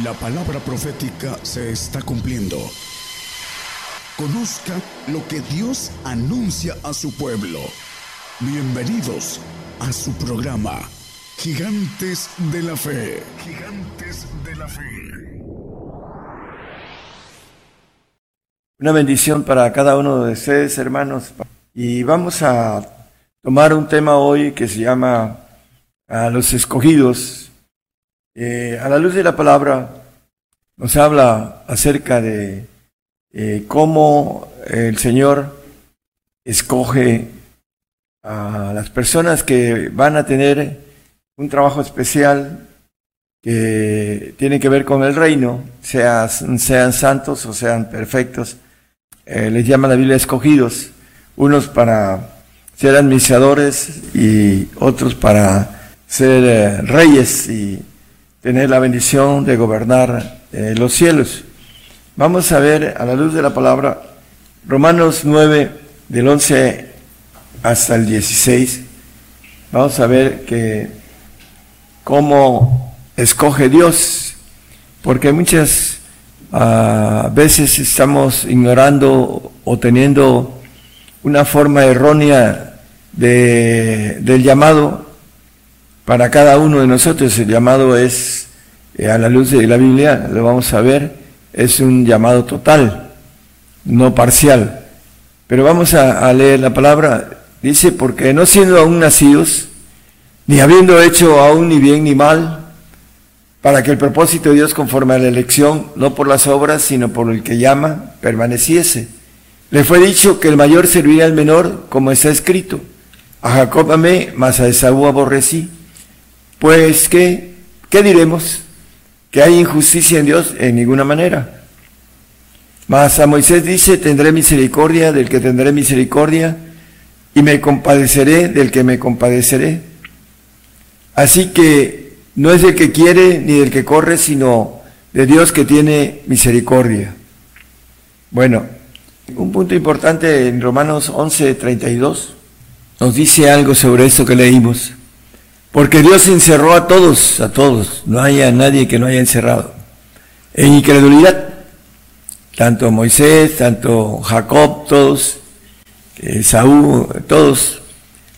La palabra profética se está cumpliendo. Conozca lo que Dios anuncia a su pueblo. Bienvenidos a su programa, Gigantes de la Fe. Gigantes de la Fe. Una bendición para cada uno de ustedes, hermanos. Y vamos a tomar un tema hoy que se llama a los escogidos eh, a la luz de la palabra nos habla acerca de eh, cómo el Señor escoge a las personas que van a tener un trabajo especial que tiene que ver con el reino, sean, sean santos o sean perfectos. Eh, les llama la Biblia escogidos, unos para ser administradores y otros para ser reyes y tener la bendición de gobernar eh, los cielos. Vamos a ver a la luz de la palabra Romanos 9 del 11 hasta el 16. Vamos a ver que cómo escoge Dios, porque muchas ah, veces estamos ignorando o teniendo una forma errónea de, del llamado para cada uno de nosotros. El llamado es, eh, a la luz de la Biblia, lo vamos a ver, es un llamado total, no parcial. Pero vamos a, a leer la palabra. Dice, porque no siendo aún nacidos, ni habiendo hecho aún ni bien ni mal, para que el propósito de Dios conforme a la elección, no por las obras, sino por el que llama, permaneciese. Le fue dicho que el mayor serviría al menor, como está escrito. A Jacob amé, mas a Esaú aborrecí. Pues, ¿qué, ¿qué diremos? ¿Que hay injusticia en Dios? En ninguna manera. Mas a Moisés dice, tendré misericordia del que tendré misericordia y me compadeceré del que me compadeceré. Así que no es del que quiere ni del que corre, sino de Dios que tiene misericordia. Bueno, un punto importante en Romanos 11, 32 nos dice algo sobre esto que leímos. Porque Dios encerró a todos, a todos, no haya nadie que no haya encerrado. En incredulidad, tanto Moisés, tanto Jacob, todos, Saúl, todos,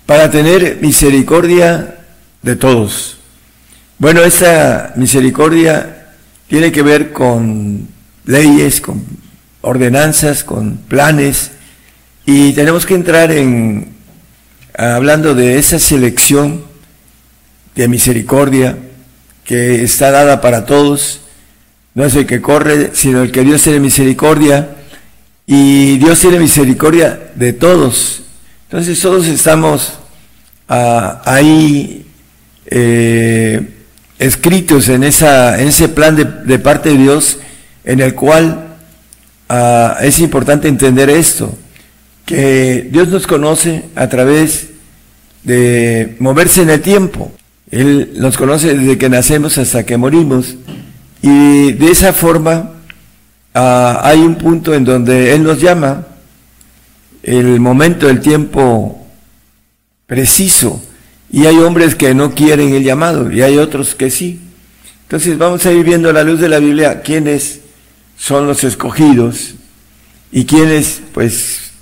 para tener misericordia de todos. Bueno, esa misericordia tiene que ver con leyes, con ordenanzas, con planes, y tenemos que entrar en, hablando de esa selección, de misericordia que está dada para todos. No es el que corre, sino el que Dios tiene misericordia. Y Dios tiene misericordia de todos. Entonces todos estamos ah, ahí eh, escritos en, esa, en ese plan de, parte de Dios en el cual ah, es importante entender esto, que Dios nos conoce a través de moverse en el tiempo. Él nos conoce desde que nacemos hasta que morimos. Y de esa forma ah, hay un punto en donde Él nos llama, el momento, el tiempo preciso. Y hay hombres que no quieren el llamado y hay otros que sí. Entonces vamos a ir viendo a la luz de la Biblia quiénes son los escogidos y quiénes pues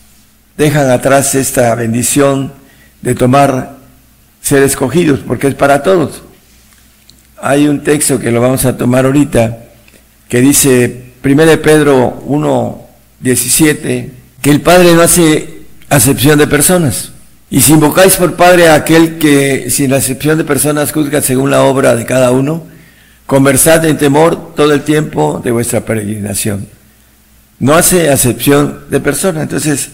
dejan atrás esta bendición de tomar ser escogidos, porque es para todos. Hay un texto que lo vamos a tomar ahorita, que dice 1 Pedro 1, 17, que el Padre no hace acepción de personas. Y si invocáis por Padre a aquel que sin acepción de personas juzga según la obra de cada uno, conversad en temor todo el tiempo de vuestra peregrinación. No hace acepción de personas. Entonces,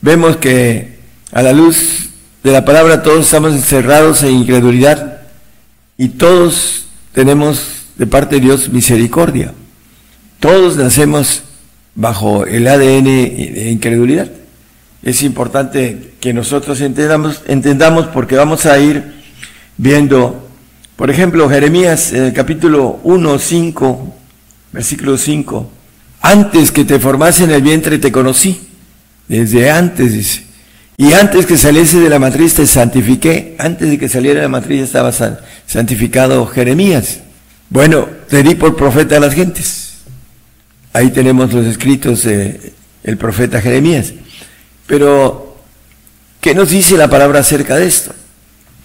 vemos que a la luz de la palabra todos estamos encerrados en incredulidad y todos tenemos de parte de Dios misericordia. Todos nacemos bajo el ADN de incredulidad. Es importante que nosotros entendamos, entendamos porque vamos a ir viendo, por ejemplo, Jeremías en el capítulo 1, 5, versículo 5. Antes que te formase en el vientre te conocí. Desde antes, dice. Y antes que saliese de la matriz te santifiqué. Antes de que saliera de la matriz estaba santificado Jeremías. Bueno, te di por profeta a las gentes. Ahí tenemos los escritos del el profeta Jeremías. Pero, ¿qué nos dice la palabra acerca de esto?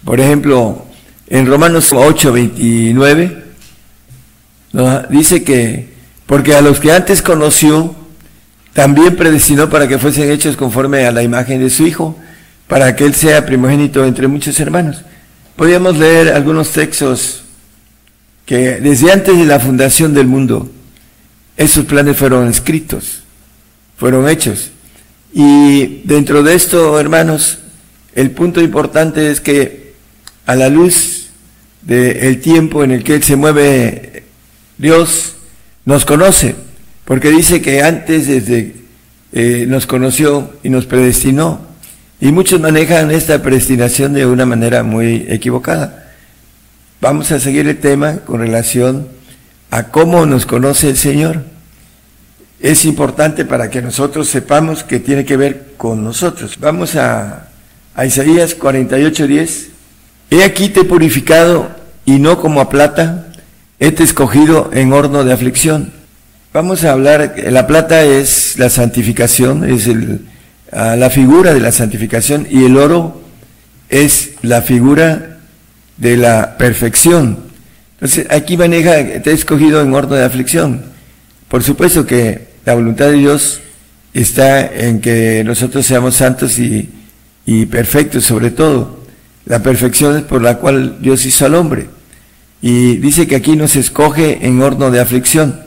Por ejemplo, en Romanos 8, 29, dice que, porque a los que antes conoció, también predestinó para que fuesen hechos conforme a la imagen de su Hijo, para que Él sea primogénito entre muchos hermanos. Podríamos leer algunos textos que desde antes de la fundación del mundo, esos planes fueron escritos, fueron hechos. Y dentro de esto, hermanos, el punto importante es que a la luz del tiempo en el que se mueve Dios, nos conoce, porque dice que antes desde eh, nos conoció y nos predestinó. Y muchos manejan esta predestinación de una manera muy equivocada. Vamos a seguir el tema con relación a cómo nos conoce el Señor. Es importante para que nosotros sepamos que tiene que ver con nosotros. Vamos a, a Isaías 48:10. He aquí te he purificado y no como a plata, he te escogido en horno de aflicción. Vamos a hablar, la plata es la santificación, es el, la figura de la santificación y el oro es la figura de la perfección. Entonces, aquí maneja, te he escogido en orden de aflicción. Por supuesto que la voluntad de Dios está en que nosotros seamos santos y, y perfectos sobre todo. La perfección es por la cual Dios hizo al hombre. Y dice que aquí nos escoge en horno de aflicción.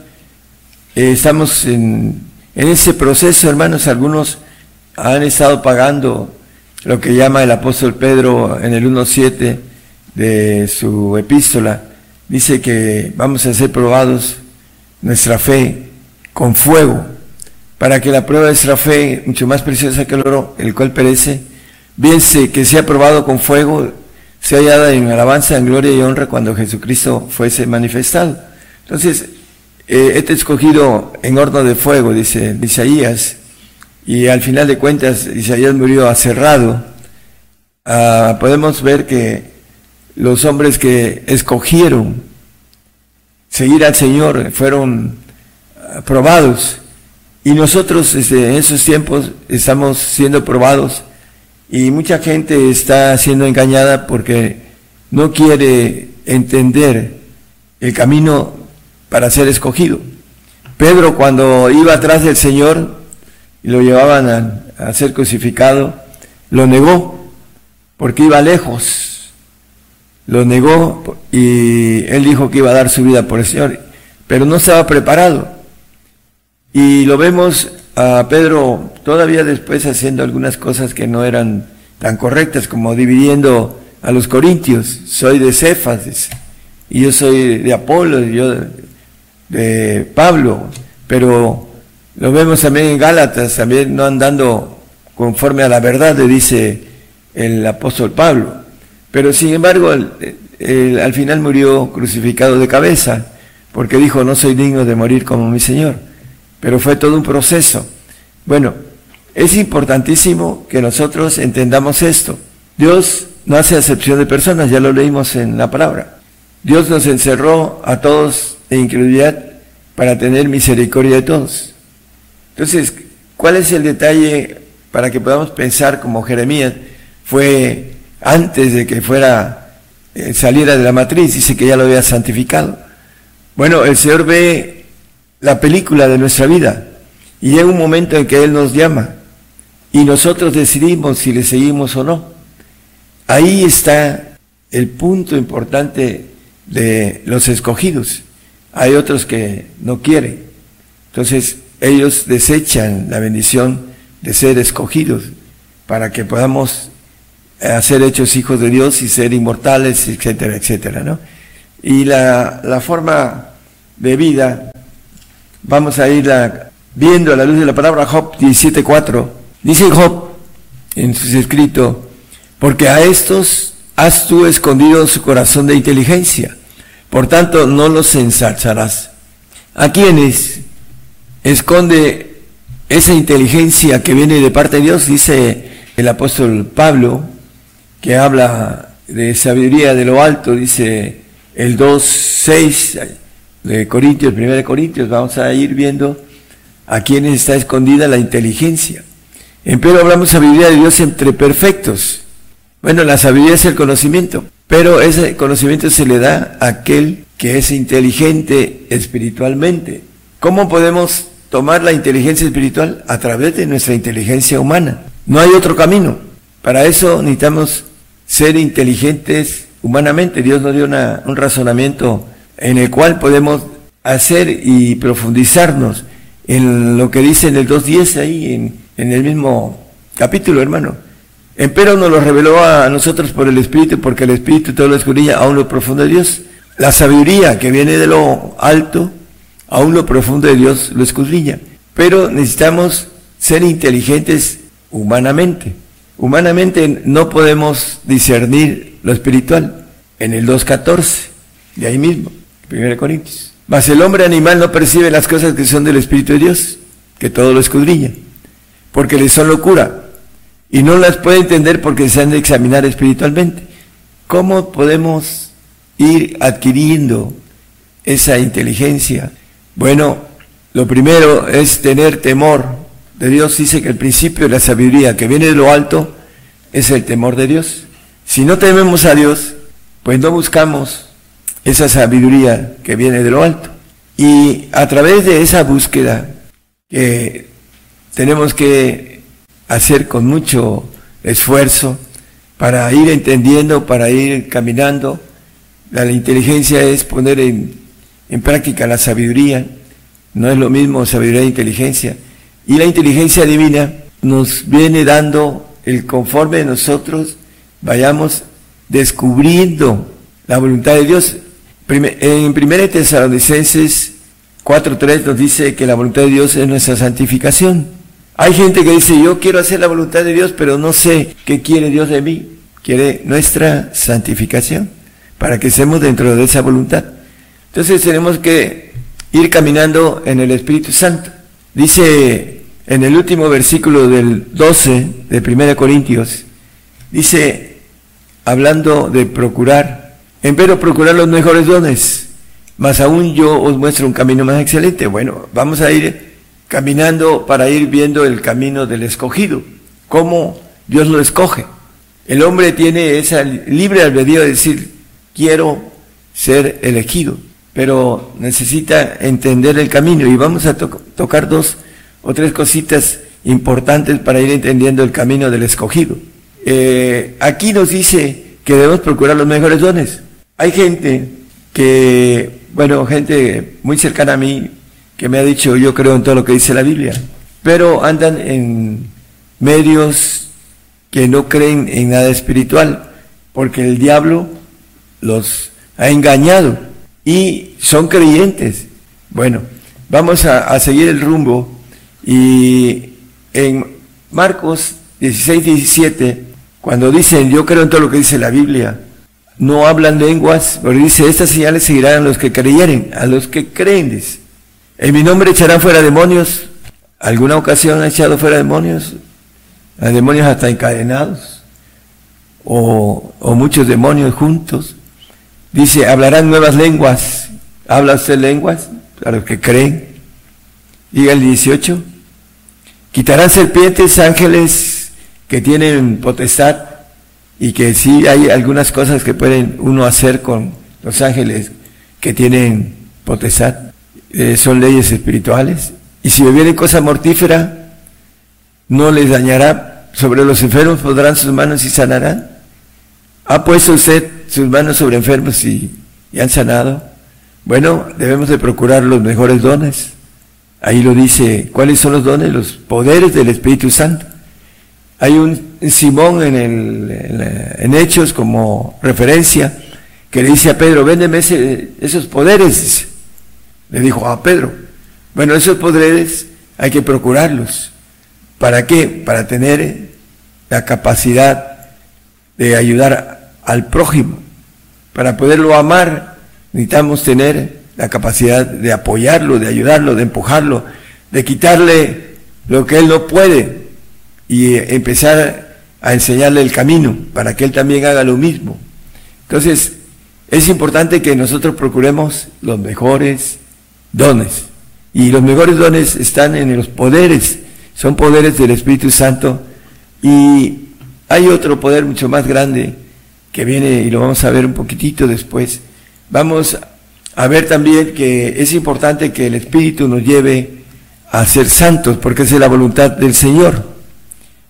Eh, estamos en, ese proceso, hermanos. Algunos han estado pagando lo que llama el apóstol Pedro en el 1.7 de su epístola, dice que vamos a ser probados nuestra fe con fuego, para que la prueba de nuestra fe, mucho más preciosa que el oro, el cual perece, bien se, que sea probado con fuego, sea hallada en alabanza, en gloria y honra cuando Jesucristo fuese manifestado. Entonces, eh, este escogido en horno de fuego, dice Isaías, y al final de cuentas Isaías murió aserrado. Ah, podemos ver que los hombres que escogieron seguir al Señor fueron probados y nosotros desde esos tiempos estamos siendo probados y mucha gente está siendo engañada porque no quiere entender el camino para ser escogido. Pedro cuando iba atrás del Señor y lo llevaban a, ser crucificado, lo negó porque iba lejos lo negó y él dijo que iba a dar su vida por el Señor, pero no estaba preparado. Y lo vemos a Pedro todavía después haciendo algunas cosas que no eran tan correctas, como dividiendo a los corintios, soy de Cefas, y yo soy de Apolo, y yo de, Pablo, pero lo vemos también en Gálatas, también no andando conforme a la verdad, le dice el apóstol Pablo. Pero sin embargo, al final murió crucificado de cabeza, porque dijo, no soy digno de morir como mi Señor. Pero fue todo un proceso. Bueno, es importantísimo que nosotros entendamos esto. Dios no hace acepción de personas, ya lo leímos en la palabra. Dios nos encerró a todos en incredulidad para tener misericordia de todos. Entonces, ¿cuál es el detalle para que podamos pensar como Jeremías? Fue antes de que fuera, eh, saliera de la matriz, dice que ya lo había santificado. Bueno, el Señor ve la película de nuestra vida y llega un momento en que Él nos llama y nosotros decidimos si le seguimos o no. Ahí está el punto importante de los escogidos. Hay otros que no quieren. Entonces ellos desechan la bendición de ser escogidos para que podamos a ser hechos hijos de Dios y ser inmortales, etcétera, etcétera, ¿no? Y la, la forma de vida, vamos a ir viendo a la luz de la palabra Job 17.4. Dice Job en su escrito, porque a estos has tú escondido su corazón de inteligencia, por tanto no los ensalzarás. ¿A quienes esconde esa inteligencia que viene de parte de Dios? Dice el apóstol Pablo que habla de sabiduría de lo alto, dice el 2.6 de Corintios, 1 de Corintios, vamos a ir viendo a quienes está escondida la inteligencia. Empero hablamos sabiduría de Dios entre perfectos. Bueno, la sabiduría es el conocimiento, pero ese conocimiento se le da a aquel que es inteligente espiritualmente. ¿Cómo podemos tomar la inteligencia espiritual? A través de nuestra inteligencia humana. No hay otro camino. Para eso necesitamos ser inteligentes humanamente. Dios nos dio un razonamiento en el cual podemos hacer y profundizarnos en lo que dice en el 2.10 ahí, en, en el mismo capítulo, hermano. Empero nos lo reveló a nosotros por el Espíritu, porque el Espíritu todo lo escudriña aún lo profundo de Dios. La sabiduría que viene de lo alto, aún lo profundo de Dios lo escudriña. Pero necesitamos ser inteligentes humanamente. Humanamente no podemos discernir lo espiritual. En el 2.14, de ahí mismo, 1 Corintios. Mas el hombre animal no percibe las cosas que son del Espíritu de Dios, que todo lo escudriña, porque le son locura, y no las puede entender porque se han de examinar espiritualmente. ¿Cómo podemos ir adquiriendo esa inteligencia? Bueno, lo primero es tener temor de Dios. Dice que el principio de la sabiduría que viene de lo alto es el temor de Dios. Si no tememos a Dios, pues no buscamos esa sabiduría que viene de lo alto. Y a través de esa búsqueda que tenemos que hacer con mucho esfuerzo para ir entendiendo, para ir caminando. La, inteligencia es poner en, en práctica la sabiduría, no es lo mismo sabiduría e inteligencia. Y la inteligencia divina nos viene dando el conforme de nosotros vayamos descubriendo la voluntad de Dios. En 1 Tesalonicenses 4.3 nos dice que la voluntad de Dios es nuestra santificación. Hay gente que dice, yo quiero hacer la voluntad de Dios, pero no sé qué quiere Dios de mí. Quiere nuestra santificación, para que estemos dentro de esa voluntad. Entonces tenemos que ir caminando en el Espíritu Santo. Dice en el último versículo del 12 de 1 Corintios, dice, hablando de procurar, empero procurar los mejores dones, más aún yo os muestro un camino más excelente. Bueno, vamos a ir caminando para ir viendo el camino del escogido, cómo Dios lo escoge. El hombre tiene esa libre albedrío de decir, quiero ser elegido, pero necesita entender el camino y vamos a tocar dos o tres cositas importantes para ir entendiendo el camino del escogido. Eh, aquí nos dice que debemos procurar los mejores dones. Hay gente que, bueno, gente muy cercana a mí, que me ha dicho yo creo en todo lo que dice la Biblia, pero andan en medios que no creen en nada espiritual, porque el diablo los ha engañado y son creyentes. Bueno, vamos a, seguir el rumbo y en Marcos 16, 17, cuando dicen yo creo en todo lo que dice la Biblia, no hablan lenguas, pero dice, estas señales seguirán a los que creyeren, a los que creen, en mi nombre echarán fuera demonios. ¿Alguna ocasión ha echado fuera demonios? Hay demonios hasta encadenados. O, muchos demonios juntos. Dice, hablarán nuevas lenguas. ¿Habla usted lenguas? Para los que creen. Diga el 18. Quitarán serpientes, ángeles que tienen potestad y que sí hay algunas cosas que pueden uno hacer con los ángeles que tienen potestad. Eh, son leyes espirituales. Y si bebieren cosa mortífera, no les dañará. Sobre los enfermos podrán sus manos y sanarán. ¿Ha puesto usted sus manos sobre enfermos y, y han sanado? Bueno, debemos de procurar los mejores dones. Ahí lo dice, ¿cuáles son los dones? Los poderes del Espíritu Santo. Hay un Simón en, en, Hechos como referencia que le dice a Pedro, véndeme esos poderes le dijo a Pedro, bueno, esos poderes hay que procurarlos. ¿Para qué? Para tener la capacidad de ayudar al prójimo. Para poderlo amar necesitamos tener la capacidad de apoyarlo, de ayudarlo, de empujarlo, de quitarle lo que él no puede y empezar a enseñarle el camino para que él también haga lo mismo. Entonces, es importante que nosotros procuremos los mejores dones. Y los mejores dones están en los poderes, son poderes del Espíritu Santo. Y hay otro poder mucho más grande que viene y lo vamos a ver un poquitito después. Vamos a ver también que es importante que el Espíritu nos lleve a ser santos, porque esa es la voluntad del Señor.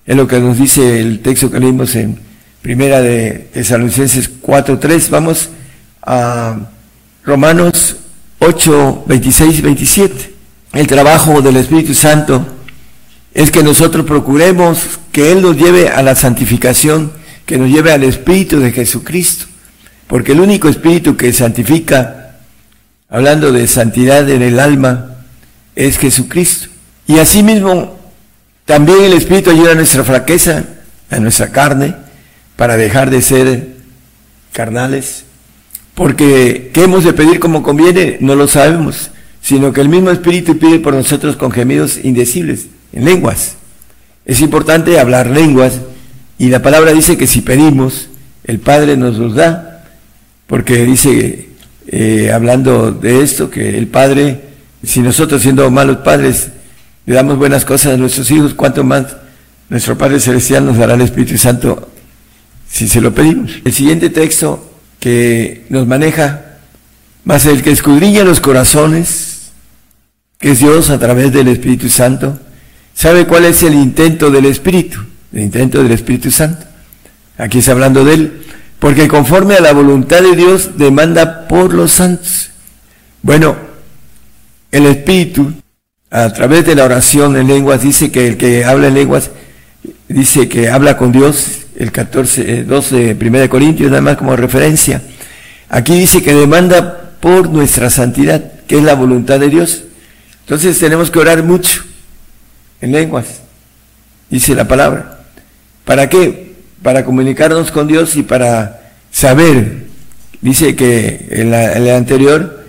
Es lo que nos dice el texto que leímos en Primera de Tesalonicenses 4.3. Vamos a Romanos 8, 26 y 27. El trabajo del Espíritu Santo es que nosotros procuremos que Él nos lleve a la santificación, que nos lleve al Espíritu de Jesucristo. Porque el único Espíritu que santifica, hablando de santidad en el alma, es Jesucristo. Y asimismo, también el Espíritu ayuda a nuestra fraqueza, a nuestra carne, para dejar de ser carnales. Porque, ¿qué hemos de pedir como conviene? No lo sabemos, sino que el mismo Espíritu pide por nosotros con gemidos indecibles, en lenguas. Es importante hablar lenguas, y la palabra dice que si pedimos, el Padre nos los da, porque dice, eh, hablando de esto, que el Padre si nosotros siendo malos padres le damos buenas cosas a nuestros hijos, ¿cuánto más nuestro Padre Celestial nos dará el Espíritu Santo si se lo pedimos? El siguiente texto que nos maneja, más el que escudriña los corazones, que es Dios a través del Espíritu Santo, sabe cuál es el intento del Espíritu, el intento del Espíritu Santo. Aquí está hablando de él, porque conforme a la voluntad de Dios demanda por los santos. Bueno, el Espíritu, a través de la oración en lenguas, dice que el que habla en lenguas, dice que habla con Dios, el 14, 12, 1 Corintios, nada más como referencia. Aquí dice que demanda por nuestra santidad, que es la voluntad de Dios. Entonces tenemos que orar mucho en lenguas, dice la palabra. ¿Para qué? Para comunicarnos con Dios y para saber. Dice que en, la, en el anterior,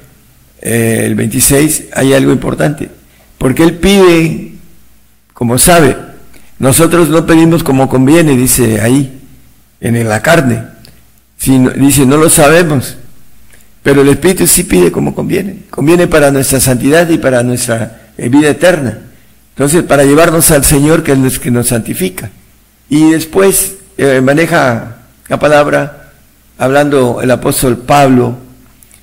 eh, el 26, hay algo importante. Porque Él pide como sabe. Nosotros no pedimos como conviene, dice ahí, en la carne. dice, no lo sabemos. Pero el Espíritu sí pide como conviene. Conviene para nuestra santidad y para nuestra eh, vida eterna. Entonces, para llevarnos al Señor que es que nos santifica. Y después eh, maneja la palabra, hablando el apóstol Pablo,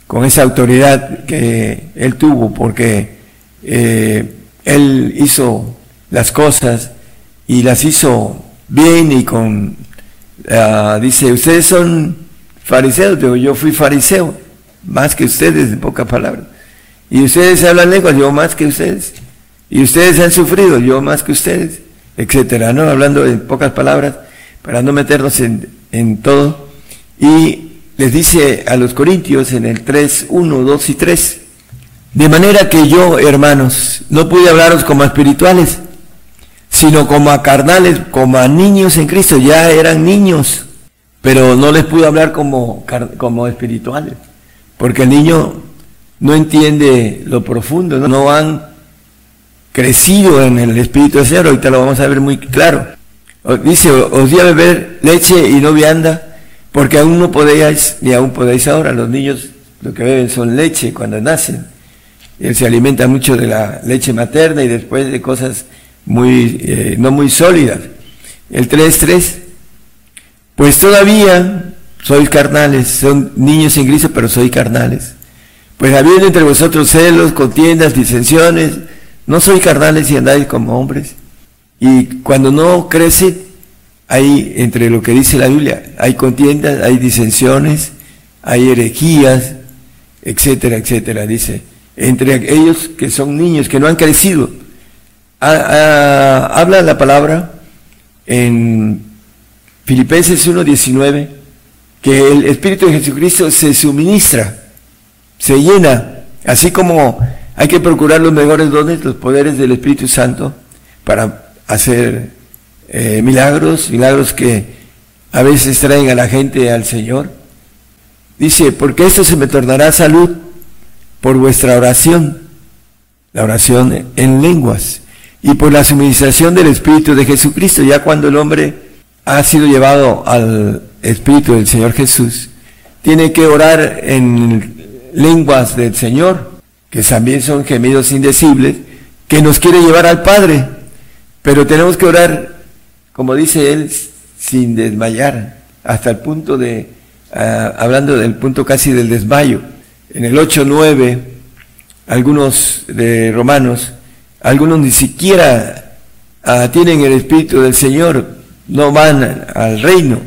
con esa autoridad que él tuvo, porque eh, él hizo las cosas y las hizo bien y con, ah, dice, ustedes son fariseos, yo, yo fui fariseo, más que ustedes, en pocas palabras. Y ustedes hablan lenguas, yo más que ustedes. Y ustedes han sufrido, yo más que ustedes, etcétera, ¿no? Hablando en pocas palabras, para no meternos en, en todo. Y les dice a los Corintios en el 3, 1, 2 y 3, de manera que yo, hermanos, no pude hablaros como espirituales, sino como a carnales, como a niños en Cristo, ya eran niños, pero no les pude hablar como, como espirituales, porque el niño no entiende lo profundo, no, han crecido en el Espíritu de Señor, ahorita lo vamos a ver muy claro. Dice, os di a beber leche y no vianda, porque aún no podéis, ni aún podéis ahora, los niños lo que beben son leche cuando nacen. Él se alimenta mucho de la leche materna y después de cosas muy, eh, no muy sólidas. El 3.3, pues todavía sois carnales, son niños en gris, pero sois carnales. Pues habiendo entre vosotros celos, contiendas, disensiones, no sois carnales y andáis como hombres. Y cuando no crece, hay entre lo que dice la Biblia, hay contiendas, hay disensiones, hay herejías, etcétera, etcétera, dice, entre ellos que son niños, que no han crecido. Habla la palabra en Filipenses 1.19, que el Espíritu de Jesucristo se suministra, se llena, así como hay que procurar los mejores dones, los poderes del Espíritu Santo para hacer eh, milagros, milagros que a veces traen a la gente al Señor. Dice, porque esto se me tornará salud por vuestra oración, la oración en lenguas, y por la suministración del Espíritu de Jesucristo, ya cuando el hombre ha sido llevado al Espíritu del Señor Jesús, tiene que orar en lenguas del Señor, que también son gemidos indecibles, que nos quiere llevar al Padre, pero tenemos que orar, como dice él, sin desmayar, hasta el punto de, ah, hablando del punto casi del desmayo. En el 8-9, algunos de romanos, algunos ni siquiera ah, tienen el Espíritu del Señor, no van al reino,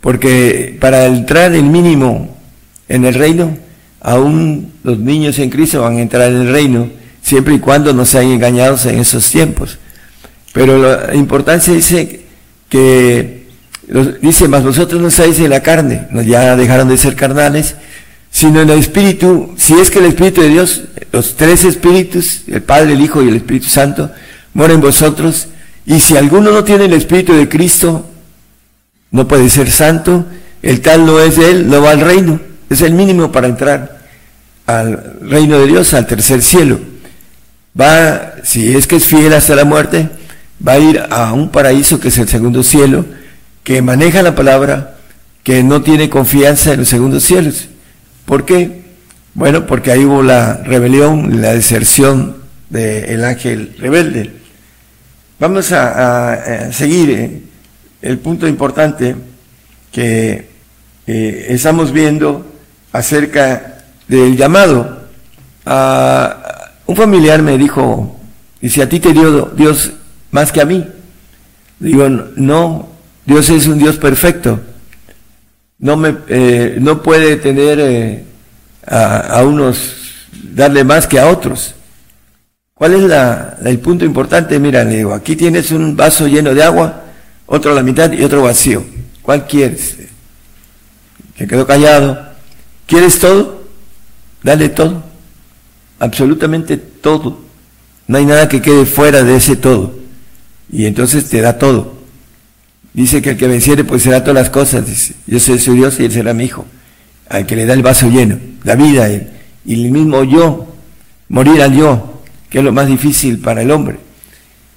porque para entrar el mínimo en el reino, aún los niños en Cristo van a entrar en el reino, siempre y cuando no sean engañados en esos tiempos. Pero la importancia dice que, dice, más vosotros no estáis en la carne, ya dejaron de ser carnales, sino en el Espíritu, si es que el Espíritu de Dios, los tres Espíritus, el Padre, el Hijo y el Espíritu Santo, moran en vosotros, y si alguno no tiene el Espíritu de Cristo, no puede ser santo, el tal no es de él, no va al reino. Es el mínimo para entrar al reino de Dios, al tercer cielo. Va, si es que es fiel hasta la muerte, va a ir a un paraíso que es el segundo cielo, que maneja la palabra, que no tiene confianza en los segundos cielos. ¿Por qué? Bueno, porque ahí hubo la rebelión, la deserción del ángel rebelde. Vamos a, seguir eh, el punto importante que estamos viendo acerca del llamado. un familiar me dijo, dice, a ti te dio Dios más que a mí. Digo, no, Dios es un Dios perfecto. No, me, eh, no puede tener a, a unos, darle más que a otros. ¿Cuál es la, el punto importante? Mira, le digo, aquí tienes un vaso lleno de agua, otro la mitad y otro vacío. ¿Cuál quieres? Que quedó callado. ¿Quieres todo? Dale todo. Absolutamente todo. No hay nada que quede fuera de ese todo. Y entonces te da todo. Dice que el que venciere pues será todas las cosas. Yo soy su Dios y él será mi hijo. Al que le da el vaso lleno, la vida y el mismo yo, morir al yo, que es lo más difícil para el hombre.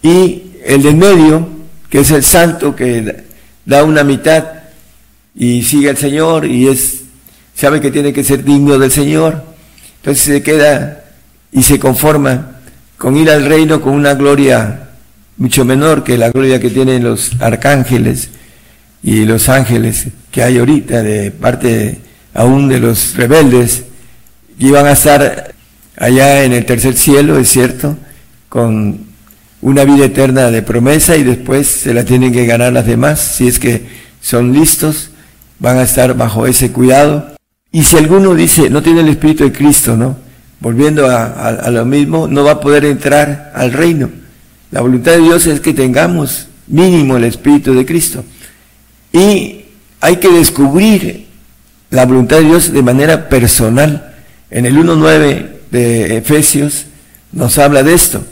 Y el del medio, que es el santo que da una mitad y sigue al Señor y es sabe que tiene que ser digno del Señor, entonces se queda y se conforma con ir al reino con una gloria mucho menor que la gloria que tienen los arcángeles y los ángeles que hay ahorita de parte aún de los rebeldes y van a estar allá en el tercer cielo, es cierto, con una vida eterna de promesa y después se la tienen que ganar las demás, si es que son listos, van a estar bajo ese cuidado. Y si alguno dice, no tiene el Espíritu de Cristo, ¿no? Volviendo a, lo mismo, no va a poder entrar al reino. La voluntad de Dios es que tengamos mínimo el Espíritu de Cristo. Y hay que descubrir la voluntad de Dios de manera personal. En el 1.9 de Efesios nos habla de esto.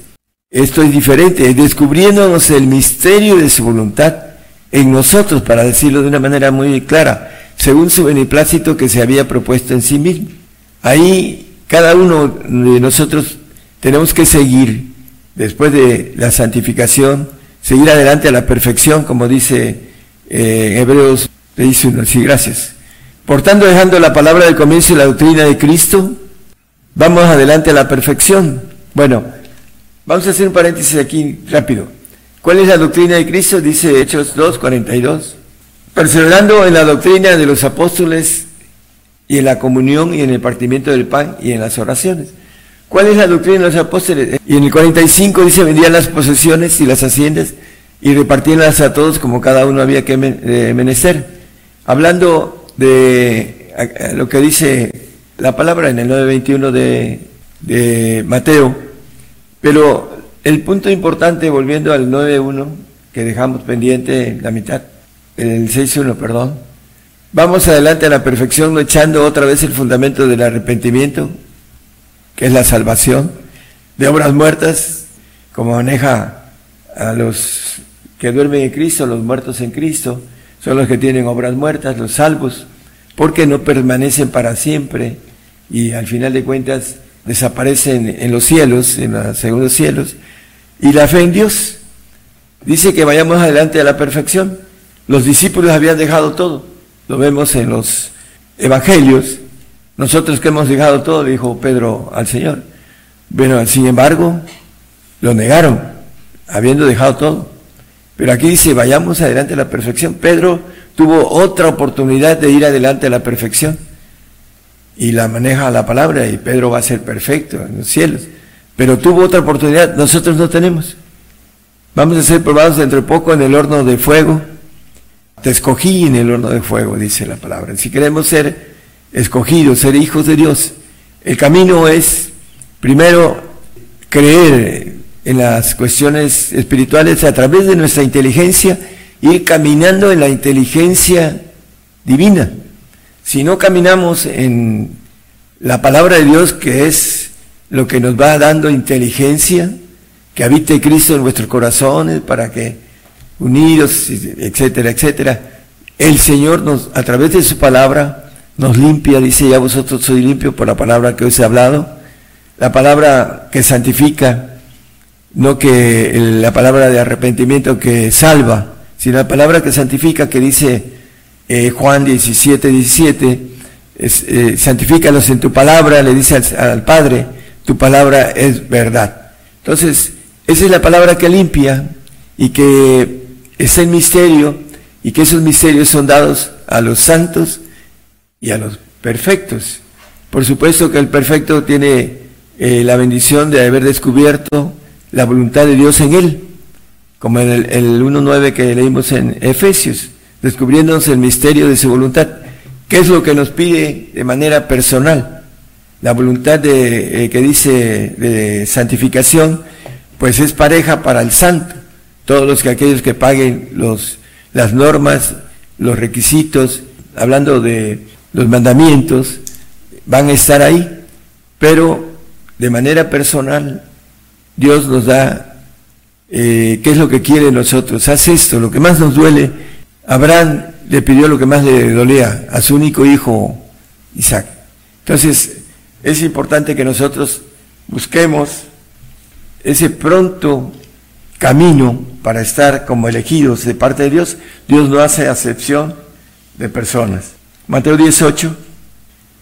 Esto es diferente, descubriéndonos el misterio de su voluntad en nosotros, para decirlo de una manera muy clara, según su beneplácito que se había propuesto en sí mismo. Ahí cada uno de nosotros tenemos que seguir, después de la santificación, seguir adelante a la perfección, como dice eh, Hebreos, le dice sí, gracias. Por tanto, dejando la palabra del comienzo y la doctrina de Cristo, Vamos adelante a la perfección. Bueno, vamos a hacer un paréntesis aquí rápido. ¿Cuál es la doctrina de Cristo? Dice Hechos 2, 42. Perseverando en la doctrina de los apóstoles y en la comunión y en el partimiento del pan y en las oraciones. ¿Cuál es la doctrina de los apóstoles? Y en el 45 dice, vendían las posesiones y las haciendas y repartíanlas a todos como cada uno había que eh, menester. Hablando de lo que dice la palabra en el 9.21 de, de Mateo, pero el punto importante, volviendo al 9.1, que dejamos pendiente la mitad, el 6.1, perdón, vamos adelante a la perfección, echando otra vez el fundamento del arrepentimiento, que es la salvación, de obras muertas, como maneja a los que duermen en Cristo, los muertos en Cristo, son los que tienen obras muertas, los salvos, porque no permanecen para siempre y al final de cuentas desaparecen en los cielos, en los segundos cielos. Y la fe en Dios dice que vayamos adelante a la perfección. Los discípulos habían dejado todo. Lo vemos en los evangelios, nosotros que hemos dejado todo, dijo Pedro al Señor. Bueno, sin embargo, lo negaron, habiendo dejado todo. Pero aquí dice, vayamos adelante a la perfección. Pedro tuvo otra oportunidad de ir adelante a la perfección. Y la maneja la palabra y Pedro va a ser perfecto en los cielos. Pero tuvo otra oportunidad, nosotros no tenemos. Vamos a ser probados dentro de poco en el horno de fuego. Te escogí en el horno de fuego, dice la palabra. Si queremos ser escogidos, ser hijos de Dios, el camino es primero creer en las cuestiones espirituales a través de nuestra inteligencia, ir caminando en la inteligencia divina. Si no caminamos en la palabra de Dios, que es lo que nos va dando inteligencia, que habite Cristo en vuestros corazones para que unidos, etcétera, etcétera, el Señor nos, a través de su palabra, nos limpia, dice, ya vosotros sois limpios por la palabra que os he hablado, la palabra que santifica, no que la palabra de arrepentimiento que salva, sino la palabra que santifica, que dice eh, Juan 17, 17, es, eh, santifícalos en tu palabra, le dice al, Padre, tu palabra es verdad. Entonces, esa es la palabra que limpia y que es el misterio y que esos misterios son dados a los santos y a los perfectos. Por supuesto que el perfecto tiene eh, la bendición de haber descubierto la voluntad de Dios en él, como en el, el 1.9 que leímos en Efesios, descubriéndonos el misterio de su voluntad. ¿Qué es lo que nos pide de manera personal? La voluntad de, eh, que dice de santificación, pues es pareja para el santo. Todos los que aquellos que paguen los, las normas, los requisitos, hablando de los mandamientos, van a estar ahí, pero de manera personal Dios nos da eh, qué es lo que quiere nosotros. Haz esto, lo que más nos duele. Abraham le pidió lo que más le dolía a su único hijo Isaac. Entonces, es importante que nosotros busquemos ese pronto camino para estar como elegidos de parte de Dios. Dios no hace acepción de personas. Mateo 18.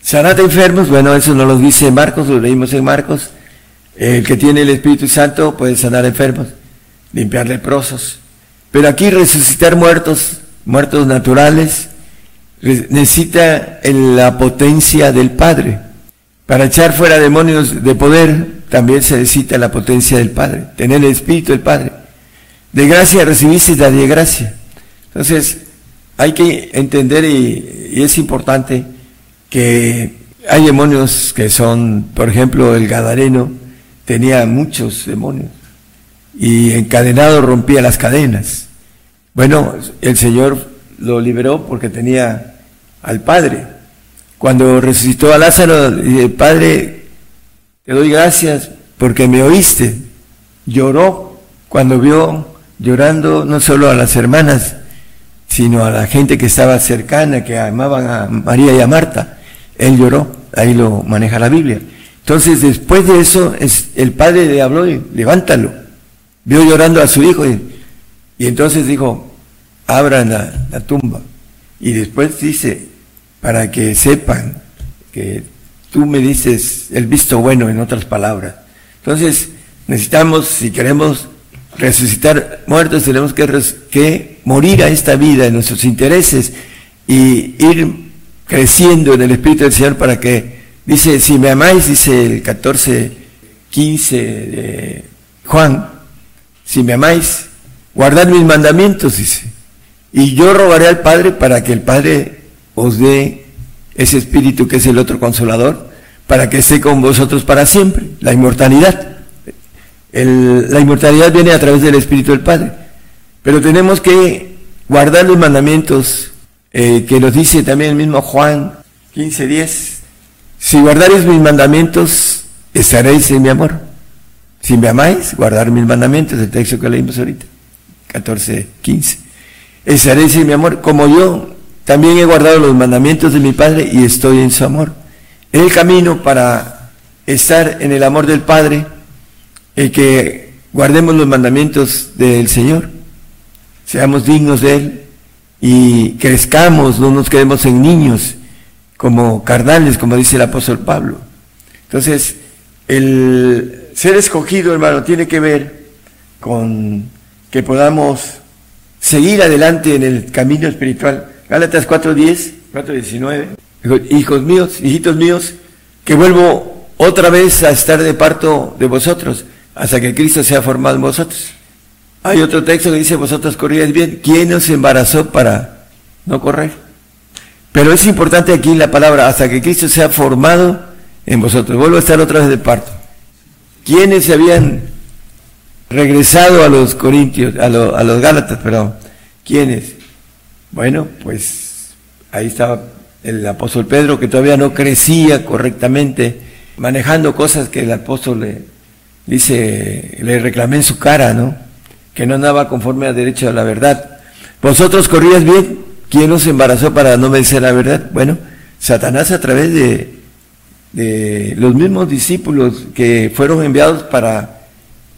Sanate enfermos, bueno, eso no lo dice Marcos, lo leímos en Marcos. El que tiene el Espíritu Santo puede sanar enfermos, limpiar leprosos. Pero aquí resucitar muertos, muertos naturales, necesita la potencia del Padre. Para echar fuera demonios de poder también se necesita la potencia del Padre, tener el Espíritu del Padre. De gracia recibiste la de gracia. Entonces, hay que entender y, es importante que hay demonios que son, por ejemplo, el Gadareno, tenía muchos demonios y encadenado rompía las cadenas. Bueno, el Señor lo liberó porque tenía al Padre. Cuando resucitó a Lázaro, el Padre, te doy gracias porque me oíste. Lloró cuando vio llorando no solo a las hermanas, sino a la gente que estaba cercana, que amaban a María y a Marta. Él lloró, ahí lo maneja la Biblia. Entonces, después de eso, es, el padre le habló y levántalo. Vio llorando a su hijo y, entonces dijo, abran la, tumba. Y después dice, para que sepan que tú me dices el visto bueno, en otras palabras. Entonces, necesitamos, si queremos resucitar muertos, tenemos que, morir a esta vida, en nuestros intereses, y ir creciendo en el Espíritu del Señor para que Dice, si me amáis, dice el 14, 15 de Juan, si me amáis, guardad mis mandamientos, dice. Y yo rogaré al Padre para que el Padre os dé ese espíritu que es el otro consolador, para que esté con vosotros para siempre, la inmortalidad. La inmortalidad viene a través del Espíritu del Padre. Pero tenemos que guardar los mandamientos eh, que nos dice también el mismo Juan 15, 10 si guardaréis mis mandamientos, estaréis en mi amor. Si me amáis, guardar mis mandamientos, el texto que leímos ahorita, 14, 15. Estaréis en mi amor, como yo también he guardado los mandamientos de mi Padre y estoy en su amor. El camino para estar en el amor del Padre, el que guardemos los mandamientos del Señor, seamos dignos de Él y crezcamos, no nos quedemos en niños, como carnales, como dice el apóstol Pablo. Entonces, el ser escogido, hermano, tiene que ver con que podamos seguir adelante en el camino espiritual. Gálatas 4.10, 4.19. Hijos míos, hijitos míos, que vuelvo otra vez a estar de parto de vosotros, hasta que Cristo sea formado en vosotros. Hay otro texto que dice, vosotros corríais bien. ¿Quién os embarazó para no correr? Pero es importante aquí la palabra, hasta que Cristo sea formado en vosotros. Vuelvo a estar otra vez de parto. ¿Quiénes se habían regresado a los corintios, a, a los gálatas, perdón? ¿Quiénes? Bueno, pues ahí estaba el apóstol Pedro, que todavía no crecía correctamente, manejando cosas que el apóstol le dice, le reclamé en su cara, ¿no? Que no andaba conforme a derecho a la verdad. Vosotros corrías bien, ¿quién os embarazó para no vencer la verdad? Bueno, Satanás a través de, los mismos discípulos que fueron enviados para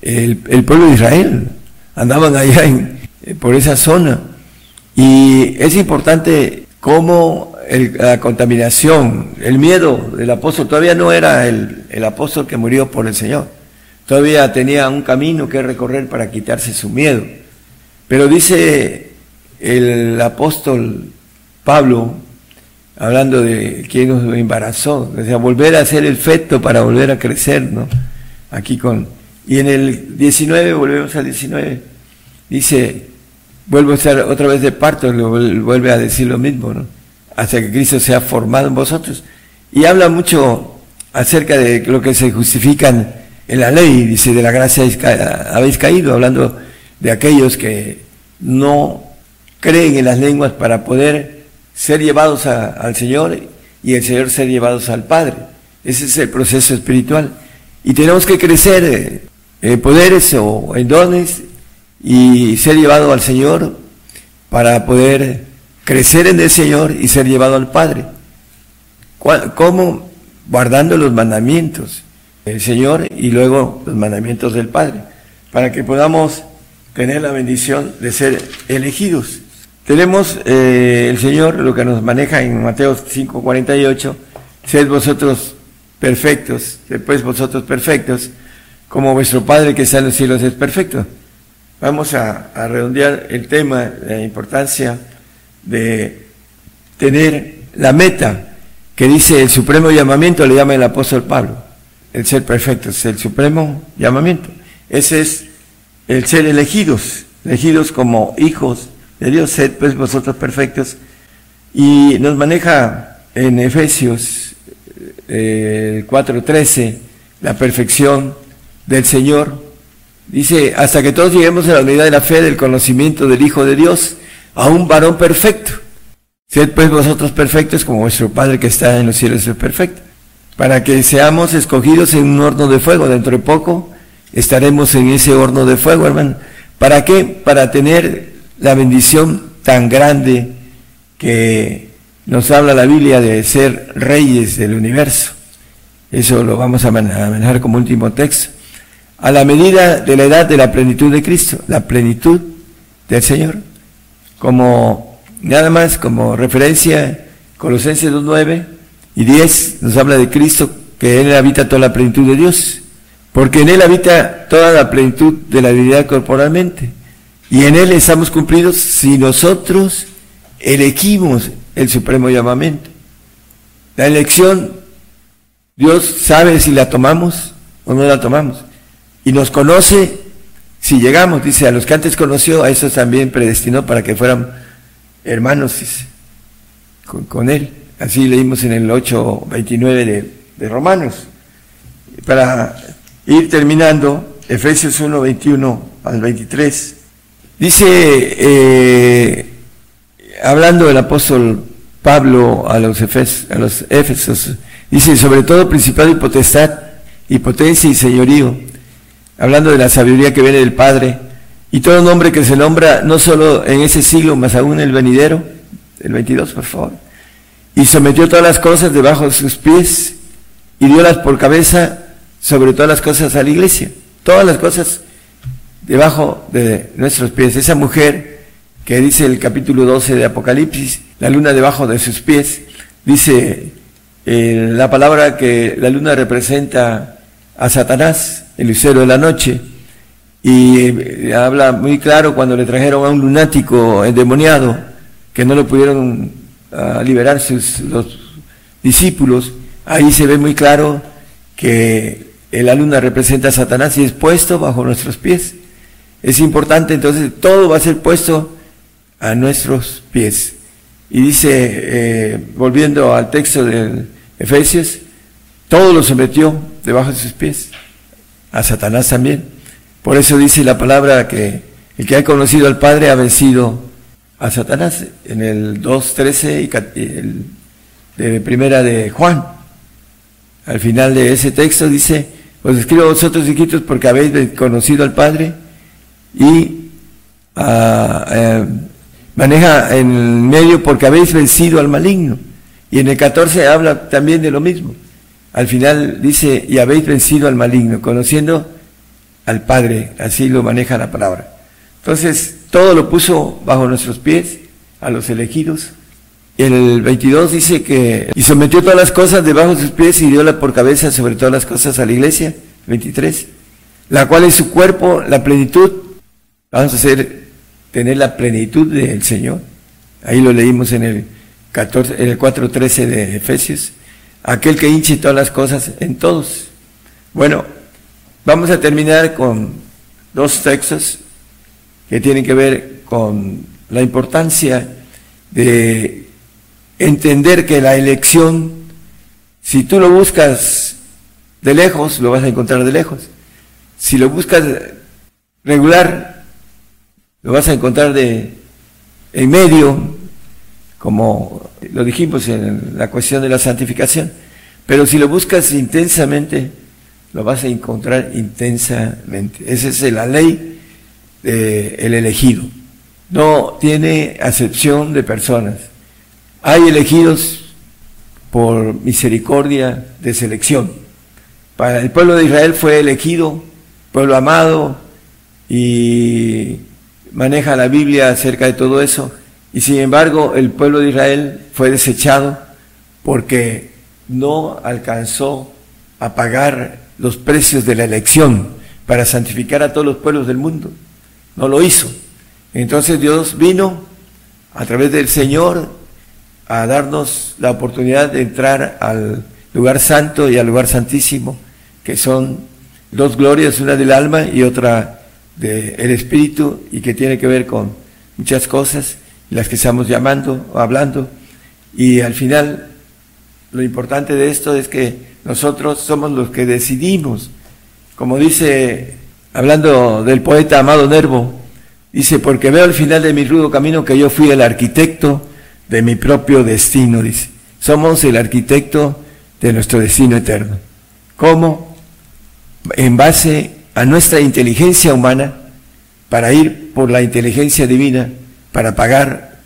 el, pueblo de Israel, andaban allá en, por esa zona. Y es importante cómo la contaminación, el miedo del apóstol, todavía no era el apóstol que murió por el Señor, todavía tenía un camino que recorrer para quitarse su miedo. Pero dice el apóstol Pablo, hablando de quien nos embarazó, o sea, volver a ser el feto para volver a crecer, ¿no? Aquí con... Y en el 19, volvemos al 19, dice, vuelvo a estar otra vez de parto, vuelve a decir lo mismo, ¿no? Hasta que Cristo sea formado en vosotros. Y habla mucho acerca de lo que se justifican en la ley, dice, de la gracia habéis caído, hablando de aquellos que no creen en las lenguas para poder ser llevados al Señor y el Señor ser llevados al Padre. Ese es el proceso espiritual. Y tenemos que crecer en poderes o en dones y ser llevado al Señor para poder crecer en el Señor y ser llevado al Padre. ¿Cómo? Guardando los mandamientos del Señor y luego los mandamientos del Padre, para que podamos tener la bendición de ser elegidos. Tenemos eh, el Señor lo que nos maneja en Mateo 5:48, sed vosotros perfectos, después vosotros perfectos, como vuestro Padre que está en los cielos es perfecto. Vamos a, redondear el tema, la importancia de tener la meta que dice el supremo llamamiento, le llama el apóstol Pablo, el ser perfecto, es el supremo llamamiento. Ese es el ser elegidos, elegidos como hijos de Dios, sed pues vosotros perfectos. Y nos maneja en Efesios eh, 4:13 la perfección del Señor Dice, hasta que todos lleguemos a la unidad de la fe, del conocimiento del Hijo de Dios, a un varón perfecto. Sed pues vosotros perfectos como vuestro Padre que está en los cielos es perfecto. Para que seamos escogidos en un horno de fuego. Dentro de poco estaremos en ese horno de fuego, hermano. ¿Para qué? Para tener la bendición tan grande que nos habla la Biblia de ser reyes del universo. Eso lo vamos a manejar como último texto a la medida de la edad de la plenitud de Cristo, la plenitud del Señor. Como nada más como referencia, Colosenses 2.9 y 10 nos habla de Cristo, que en él habita toda la plenitud de Dios, porque en él habita toda la plenitud de la divinidad corporalmente. Y en él estamos cumplidos si nosotros elegimos el supremo llamamiento. La elección, Dios sabe si la tomamos o no la tomamos y nos conoce si llegamos, dice, a los que antes conoció, a esos también predestinó para que fueran hermanos con, él. Así leímos en el 8.29 de, de Romanos. Para ir terminando, Efesios 1.21 al 23, dice, eh, hablando del apóstol Pablo a los, a los Éfesos, dice, sobre todo principado y potestad, y potencia y señorío, hablando de la sabiduría que viene del Padre, y todo nombre que se nombra no solo en ese siglo, más aún el venidero, el 22, por favor, y sometió todas las cosas debajo de sus pies, y diolas por cabeza sobre todas las cosas a la iglesia, todas las cosas debajo de nuestros pies. Esa mujer que dice el capítulo 12 de Apocalipsis, la luna debajo de sus pies, dice eh, la palabra que la luna representa a Satanás, el lucero de la noche, y eh, habla muy claro cuando le trajeron a un lunático endemoniado, que no lo pudieron uh, liberar los discípulos, ahí se ve muy claro que la luna representa a Satanás y es puesto bajo nuestros pies. Es importante, entonces todo va a ser puesto a nuestros pies. Y dice, eh, volviendo al texto de Efesios, todo lo sometió debajo de sus pies, a Satanás también. Por eso dice la palabra que el que ha conocido al Padre ha vencido a Satanás en el 2.13 y el, de primera de Juan. Al final de ese texto dice, os escribo a vosotros hijitos porque habéis conocido al Padre y ah, eh, maneja en medio porque habéis vencido al maligno. Y en el 14 habla también de lo mismo. Al final dice, y habéis vencido al maligno, conociendo al Padre, así lo maneja la palabra. Entonces, todo lo puso bajo nuestros pies, a los elegidos. El 22 dice que, y sometió todas las cosas debajo de sus pies y dio por cabeza sobre todas las cosas a la iglesia. 23. La cual es su cuerpo, la plenitud. Vamos a hacer, tener la plenitud del Señor. Ahí lo leímos en el, 14, en el 4.13 de Efesios. Aquel que hinche todas las cosas en todos. Bueno, vamos a terminar con dos textos que tienen que ver con la importancia de entender que la elección, si tú lo buscas de lejos, lo vas a encontrar de lejos. Si lo buscas regular, lo vas a encontrar de en medio, como lo dijimos en la cuestión de la santificación. Pero si lo buscas intensamente, lo vas a encontrar intensamente. Esa es la ley del elegido. No tiene acepción de personas. Hay elegidos por misericordia de selección. Para el pueblo de Israel fue elegido, pueblo amado, y maneja la Biblia acerca de todo eso. Y sin embargo, el pueblo de Israel fue desechado porque no alcanzó a pagar los precios de la elección para santificar a todos los pueblos del mundo. No lo hizo. Entonces Dios vino a través del Señor a darnos la oportunidad de entrar al lugar santo y al lugar santísimo, que son dos glorias, una del alma y otra del espíritu, y que tiene que ver con muchas cosas, las que estamos llamando o hablando. Y al final, lo importante de esto es que nosotros somos los que decidimos, como dice, hablando del poeta Amado Nervo, dice, porque veo al final de mi rudo camino que yo fui el arquitecto de mi propio destino, dice. Somos el arquitecto de nuestro destino eterno. ¿Cómo? En base a nuestra inteligencia humana, para ir por la inteligencia divina, para pagar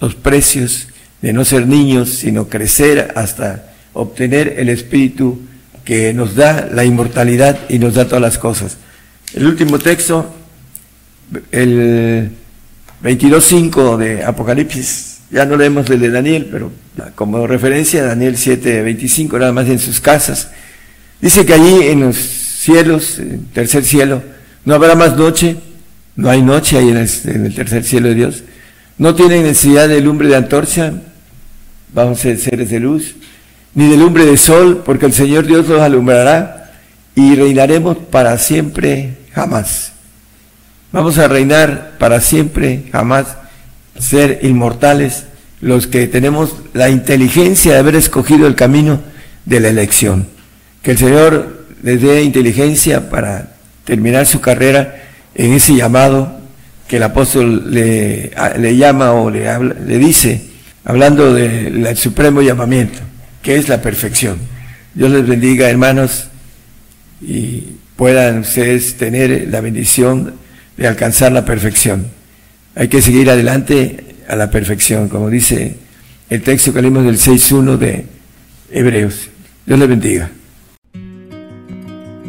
los precios de no ser niños, sino crecer hasta obtener el espíritu que nos da la inmortalidad y nos da todas las cosas. El último texto, el 22.5 de Apocalipsis ya no leemos el de Daniel, pero como referencia, Daniel 7:25, nada más en sus casas. Dice que allí en los cielos, en el tercer cielo, no habrá más noche, no hay noche ahí en el, tercer cielo de Dios. No tienen necesidad de lumbre de antorcha, vamos a ser seres de luz, ni de lumbre de sol, porque el Señor Dios los alumbrará y reinaremos para siempre, jamás. Vamos a reinar para siempre, jamás ser inmortales los que tenemos la inteligencia de haber escogido el camino de la elección. Que el Señor les dé inteligencia para terminar su carrera en ese llamado que el apóstol le, llama o le, habla, le dice, hablando del supremo llamamiento, que es la perfección. Dios les bendiga, hermanos, y puedan ustedes tener la bendición de alcanzar la perfección. Hay que seguir adelante a la perfección, como dice el texto que leímos del 6.1 de Hebreos. Dios le bendiga.